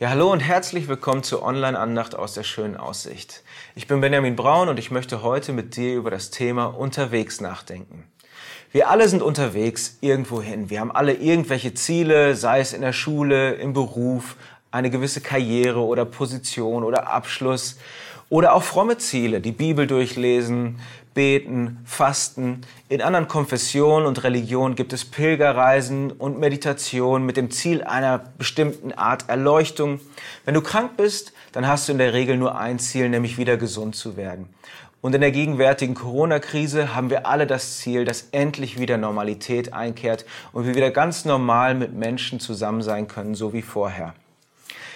Ja, hallo und herzlich willkommen zur Online-Andacht aus der schönen Aussicht. Ich bin Benjamin Braun und ich möchte heute mit dir über das Thema unterwegs nachdenken. Wir alle sind unterwegs irgendwo hin. Wir haben alle irgendwelche Ziele, sei es in der Schule, im Beruf, eine gewisse Karriere oder Position oder Abschluss oder auch fromme Ziele, die Bibel durchlesen, beten, fasten. In anderen Konfessionen und Religionen gibt es Pilgerreisen und Meditation mit dem Ziel einer bestimmten Art Erleuchtung. Wenn du krank bist, dann hast du in der Regel nur ein Ziel, nämlich wieder gesund zu werden. Und in der gegenwärtigen Corona-Krise haben wir alle das Ziel, dass endlich wieder Normalität einkehrt und wir wieder ganz normal mit Menschen zusammen sein können, so wie vorher.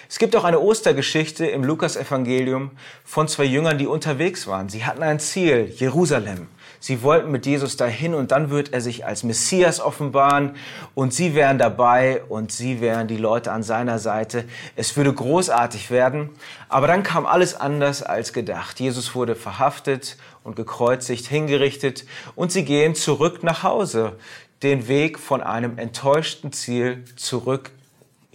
Es gibt auch eine Ostergeschichte im Lukas-Evangelium von zwei Jüngern, die unterwegs waren. Sie hatten ein Ziel, Jerusalem. Sie wollten mit Jesus dahin und dann wird er sich als Messias offenbaren und sie wären dabei und sie wären die Leute an seiner Seite. Es würde großartig werden, aber dann kam alles anders als gedacht. Jesus wurde verhaftet und gekreuzigt, hingerichtet und sie gehen zurück nach Hause, den Weg von einem enttäuschten Ziel zurück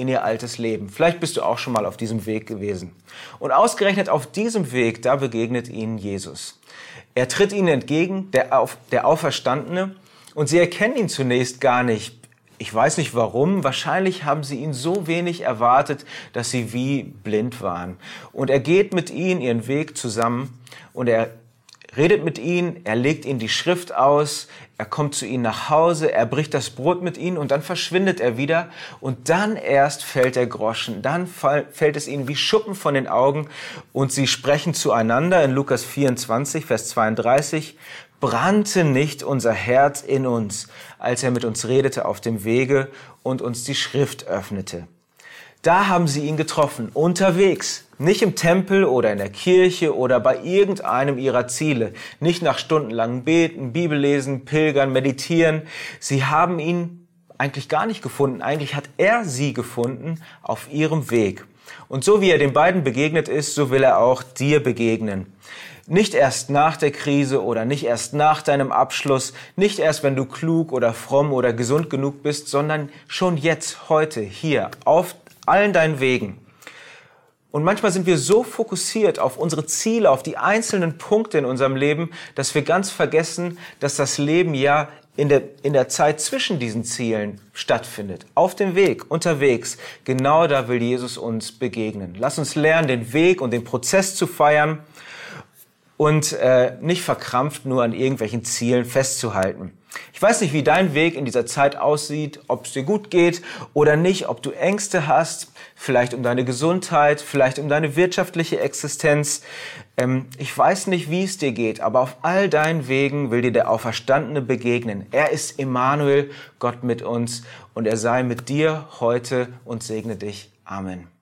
in ihr altes Leben. Vielleicht bist du auch schon mal auf diesem Weg gewesen. Und ausgerechnet auf diesem Weg, da begegnet ihnen Jesus. Er tritt ihnen entgegen, der, Auf, der Auferstandene, und sie erkennen ihn zunächst gar nicht. Ich weiß nicht warum. Wahrscheinlich haben sie ihn so wenig erwartet, dass sie wie blind waren. Und er geht mit ihnen ihren Weg zusammen und er redet mit ihnen, er legt ihnen die Schrift aus, er kommt zu ihnen nach Hause, er bricht das Brot mit ihnen und dann verschwindet er wieder. Und dann erst fällt der Groschen, dann fällt es ihnen wie Schuppen von den Augen und sie sprechen zueinander in Lukas 24, Vers 32, brannte nicht unser Herz in uns, als er mit uns redete auf dem Wege und uns die Schrift öffnete. Da haben sie ihn getroffen, unterwegs, nicht im Tempel oder in der Kirche oder bei irgendeinem ihrer Ziele, nicht nach stundenlangem Beten, Bibellesen, Pilgern, Meditieren. Sie haben ihn eigentlich gar nicht gefunden. Eigentlich hat er sie gefunden auf ihrem Weg. Und so wie er den beiden begegnet ist, so will er auch dir begegnen. Nicht erst nach der Krise oder nicht erst nach deinem Abschluss, nicht erst wenn du klug oder fromm oder gesund genug bist, sondern schon jetzt, heute, hier, auf allen deinen Wegen. Und manchmal sind wir so fokussiert auf unsere Ziele, auf die einzelnen Punkte in unserem Leben, dass wir ganz vergessen, dass das Leben ja in der, in der Zeit zwischen diesen Zielen stattfindet. Auf dem Weg, unterwegs. Genau da will Jesus uns begegnen. Lass uns lernen, den Weg und den Prozess zu feiern und äh, nicht verkrampft nur an irgendwelchen Zielen festzuhalten. Ich weiß nicht, wie dein Weg in dieser Zeit aussieht, ob es dir gut geht oder nicht, ob du Ängste hast, vielleicht um deine Gesundheit, vielleicht um deine wirtschaftliche Existenz. Ähm, ich weiß nicht, wie es dir geht, aber auf all deinen Wegen will dir der Auferstandene begegnen. Er ist Emmanuel, Gott mit uns, und er sei mit dir heute und segne dich. Amen.